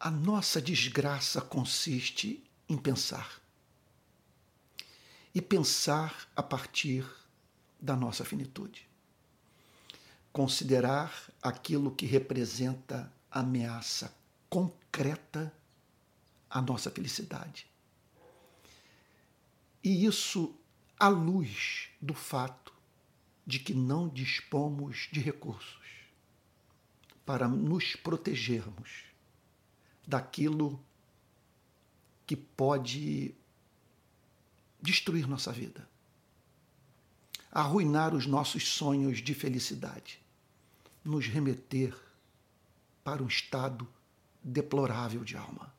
a nossa desgraça consiste em pensar. E pensar a partir da nossa finitude. Considerar aquilo que representa ameaça concreta à nossa felicidade. E isso à luz do fato de que não dispomos de recursos para nos protegermos daquilo que pode destruir nossa vida, arruinar os nossos sonhos de felicidade, nos remeter para um estado deplorável de alma.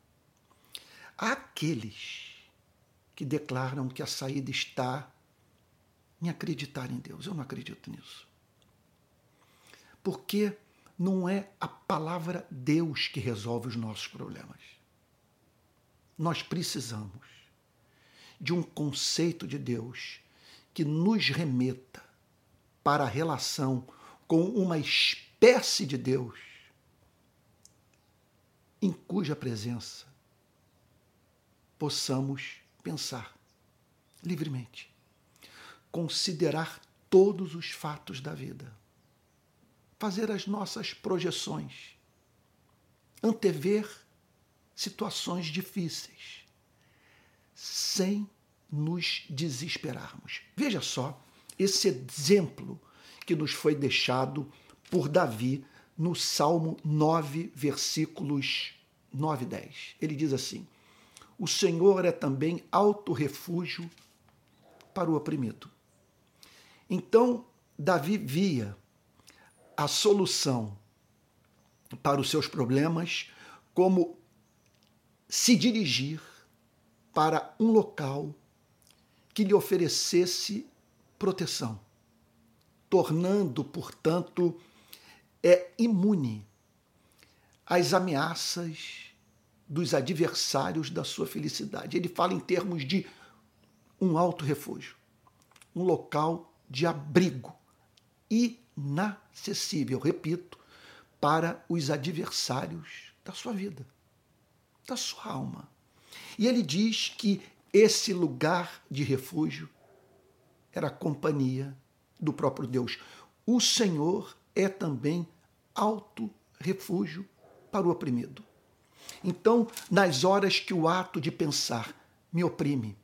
Há aqueles que declaram que a saída está em acreditar em Deus. Eu não acredito nisso. Porque não é a palavra Deus que resolve os nossos problemas. Nós precisamos de um conceito de Deus que nos remeta para a relação com uma espécie de Deus em cuja presença possamos pensar livremente, considerar todos os fatos da vida, fazer as nossas projeções, antever situações difíceis, sem nos desesperarmos. Veja só esse exemplo que nos foi deixado por Davi no Salmo 9, versículos 9 e 10. Ele diz assim: O Senhor é também alto refúgio para o oprimido. Então, Davi via a solução para os seus problemas como se dirigir para um local que lhe oferecesse proteção, tornando, portanto, é imune às ameaças dos adversários da sua felicidade. Ele fala em termos de um alto refúgio, um local de abrigo inacessível, repito, para os adversários da sua vida, da sua alma. E ele diz que esse lugar de refúgio era a companhia do próprio Deus. O Senhor é também alto refúgio para o oprimido. Então, nas horas que o ato de pensar me oprime,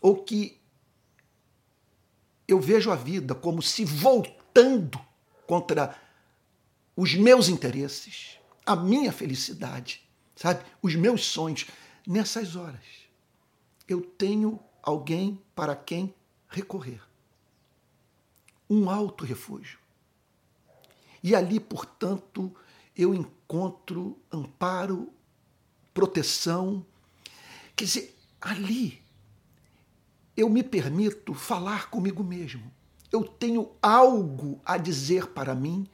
ou que eu vejo a vida como se voltando contra os meus interesses, a minha felicidade, sabe? Os meus sonhos, nessas horas, eu tenho alguém para quem recorrer. Um alto refúgio. E ali, portanto, eu encontro amparo, proteção. Quer dizer, ali eu me permito falar comigo mesmo. Eu tenho algo a dizer para mim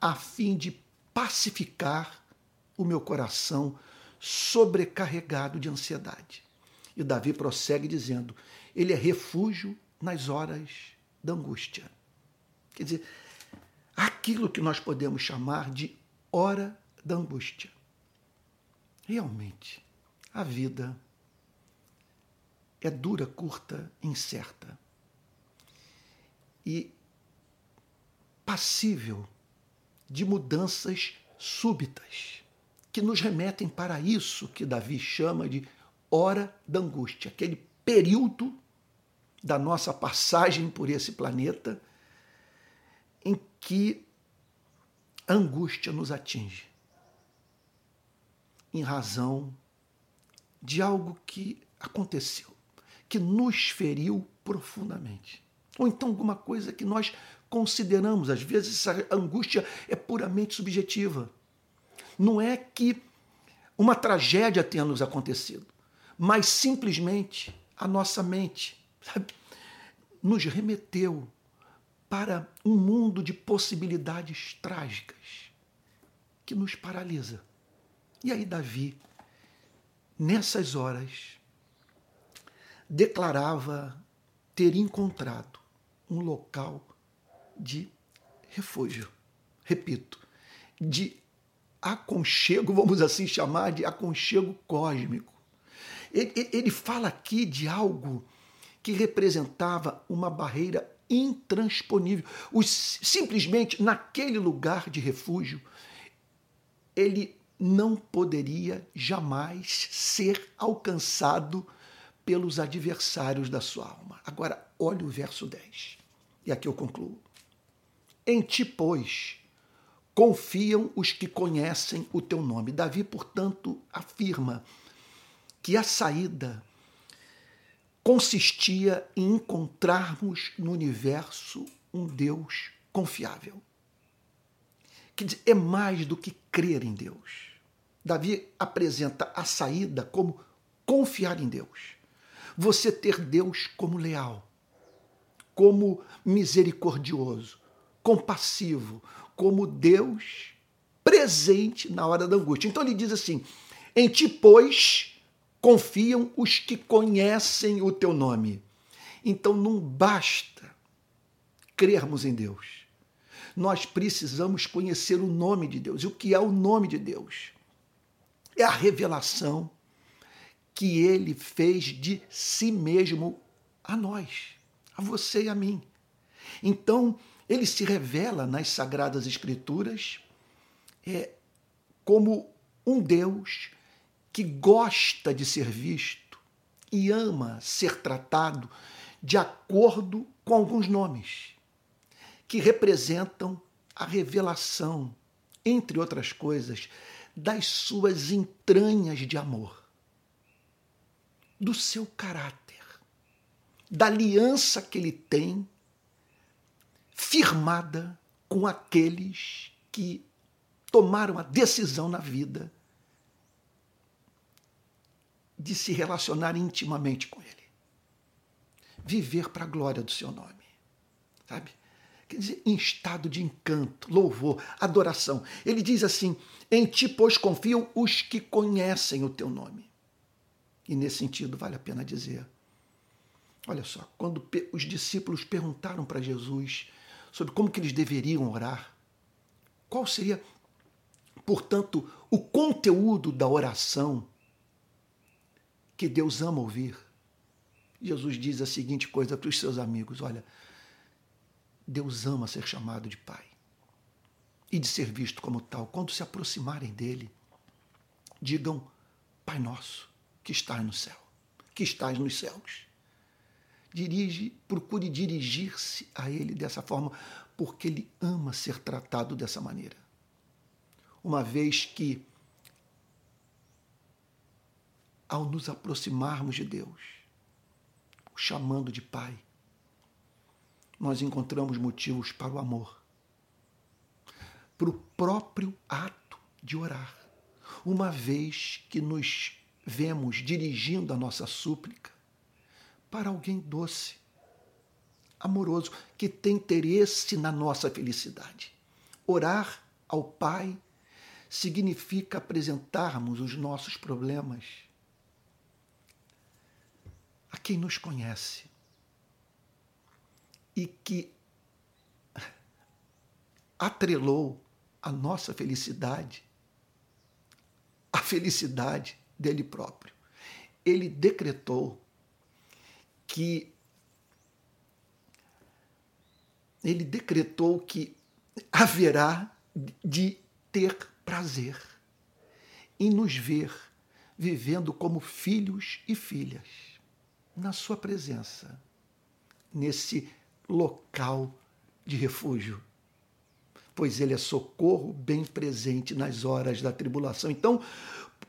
a fim de pacificar o meu coração sobrecarregado de ansiedade. E Davi prossegue dizendo: ele é refúgio nas horas da angústia. Quer dizer, aquilo que nós podemos chamar de hora da angústia. Realmente, a vida é dura, curta, incerta e passível de mudanças súbitas que nos remetem para isso que Davi chama de hora da angústia, aquele período da nossa passagem por esse planeta em que a angústia nos atinge em razão de algo que aconteceu, que nos feriu profundamente. Ou então alguma coisa que nós consideramos, às vezes essa angústia é puramente subjetiva. Não é que uma tragédia tenha nos acontecido, mas simplesmente a nossa mente sabe, nos remeteu para um mundo de possibilidades trágicas que nos paralisa. E aí, Davi, nessas horas, declarava ter encontrado um local de refúgio. Repito, de aconchego, vamos assim chamar de aconchego cósmico. Ele, fala aqui de algo que representava uma barreira intransponível. Os, simplesmente naquele lugar de refúgio, ele não poderia jamais ser alcançado pelos adversários da sua alma. Agora, olha o verso 10. E aqui eu concluo. Em ti, pois, confiam os que conhecem o teu nome. Davi, portanto, afirma que a saída consistia em encontrarmos no universo um Deus confiável. Dizer, é mais do que crer em Deus. Davi apresenta a saída como confiar em Deus. Você ter Deus como leal, como misericordioso, compassivo, como Deus presente na hora da angústia. Então ele diz assim: Em ti, pois, confiam os que conhecem o teu nome. Então não basta crermos em Deus. Nós precisamos conhecer o nome de Deus. E o que é o nome de Deus? É a revelação que ele fez de si mesmo a nós, a você e a mim. Então, ele se revela nas Sagradas Escrituras é, como um Deus que gosta de ser visto e ama ser tratado de acordo com alguns nomes que representam a revelação, entre outras coisas, das suas entranhas de amor, do seu caráter, da aliança que ele tem firmada com aqueles que tomaram a decisão na vida de se relacionar intimamente com Ele. Viver para a glória do seu nome. Sabe? Quer dizer, em estado de encanto, louvor, adoração. Ele diz assim: Em ti, pois, confiam os que conhecem o teu nome. E nesse sentido, vale a pena dizer. Olha só, quando os discípulos perguntaram para Jesus sobre como que eles deveriam orar, qual seria, portanto, o conteúdo da oração que Deus ama ouvir. Jesus diz a seguinte coisa para os seus amigos: olha, Deus ama ser chamado de Pai e de ser visto como tal. Quando se aproximarem dele, digam: Pai nosso, que estás no céu, que estás nos céus. Dirige, procure dirigir-se a ele dessa forma, porque ele ama ser tratado dessa maneira. Uma vez que ao nos aproximarmos de Deus, o chamando de Pai, nós encontramos motivos para o amor, para o próprio ato de orar, uma vez que nos vemos dirigindo a nossa súplica para alguém doce, amoroso, que tem interesse na nossa felicidade. Orar ao Pai significa apresentarmos os nossos problemas a quem nos conhece e que atrelou a nossa felicidade à felicidade dele próprio. Ele decretou que ele decretou que haverá de ter prazer em nos ver vivendo como filhos e filhas na sua presença, nesse local de refúgio. Pois ele é socorro bem presente nas horas da tribulação. Então,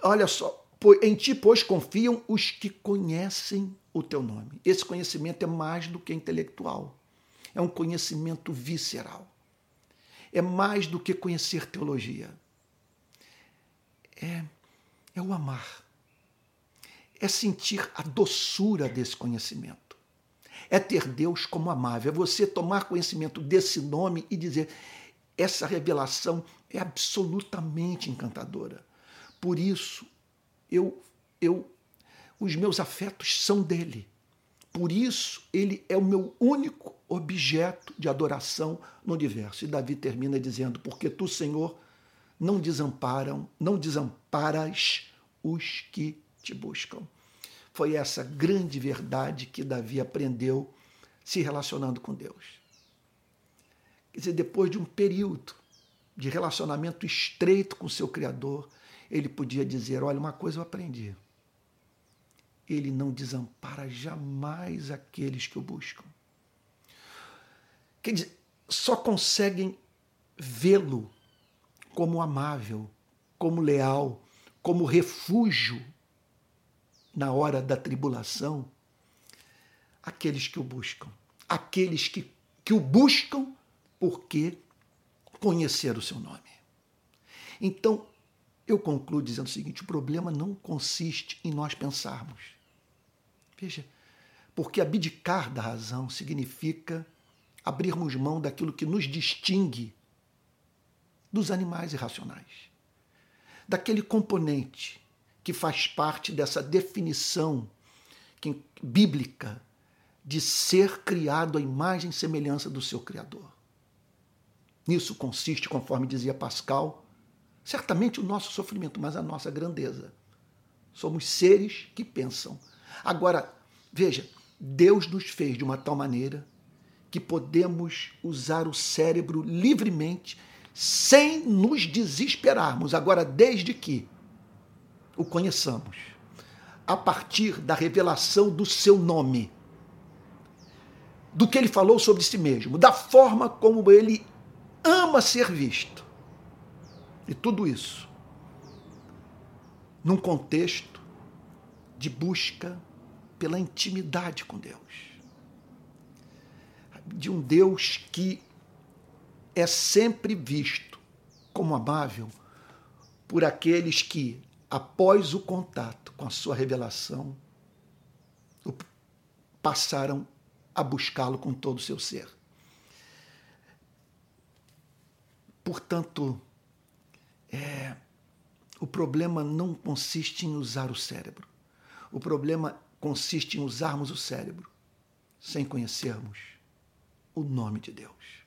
olha só, em ti, pois, confiam os que conhecem o teu nome. Esse conhecimento é mais do que intelectual. É um conhecimento visceral. É mais do que conhecer teologia. É, é o amar é sentir a doçura desse conhecimento. É ter Deus como amável, é você tomar conhecimento desse nome e dizer: essa revelação é absolutamente encantadora. Por isso, eu, eu, os meus afetos são dele. Por isso, ele é o meu único objeto de adoração no universo. E Davi termina dizendo: Porque tu, Senhor, não desamparam, não desamparas os que te buscam. Foi essa grande verdade que Davi aprendeu se relacionando com Deus. Quer dizer, depois de um período de relacionamento estreito com seu Criador, ele podia dizer: Olha, uma coisa eu aprendi. Ele não desampara jamais aqueles que o buscam. Quer dizer, só conseguem vê-lo como amável, como leal, como refúgio na hora da tribulação, aqueles que o buscam, aqueles que, que o buscam porque conheceram o seu nome. Então, eu concluo dizendo o seguinte: o problema não consiste em nós pensarmos. Veja, porque abdicar da razão significa abrirmos mão daquilo que nos distingue dos animais irracionais, daquele componente que faz parte dessa definição bíblica de ser criado à imagem e semelhança do seu Criador. Nisso consiste, conforme dizia Pascal, certamente o nosso sofrimento, mas a nossa grandeza. Somos seres que pensam. Agora, veja, Deus nos fez de uma tal maneira que podemos usar o cérebro livremente sem nos desesperarmos. Agora, desde que o conheçamos, a partir da revelação do seu nome, do que ele falou sobre si mesmo, da forma como ele ama ser visto. E tudo isso num contexto de busca pela intimidade com Deus. De um Deus que é sempre visto como amável por aqueles que, após o contato com a sua revelação, passaram a buscá-lo com todo o seu ser. Portanto, é, o problema não consiste em usar o cérebro. O problema consiste em usarmos o cérebro sem conhecermos o nome de Deus.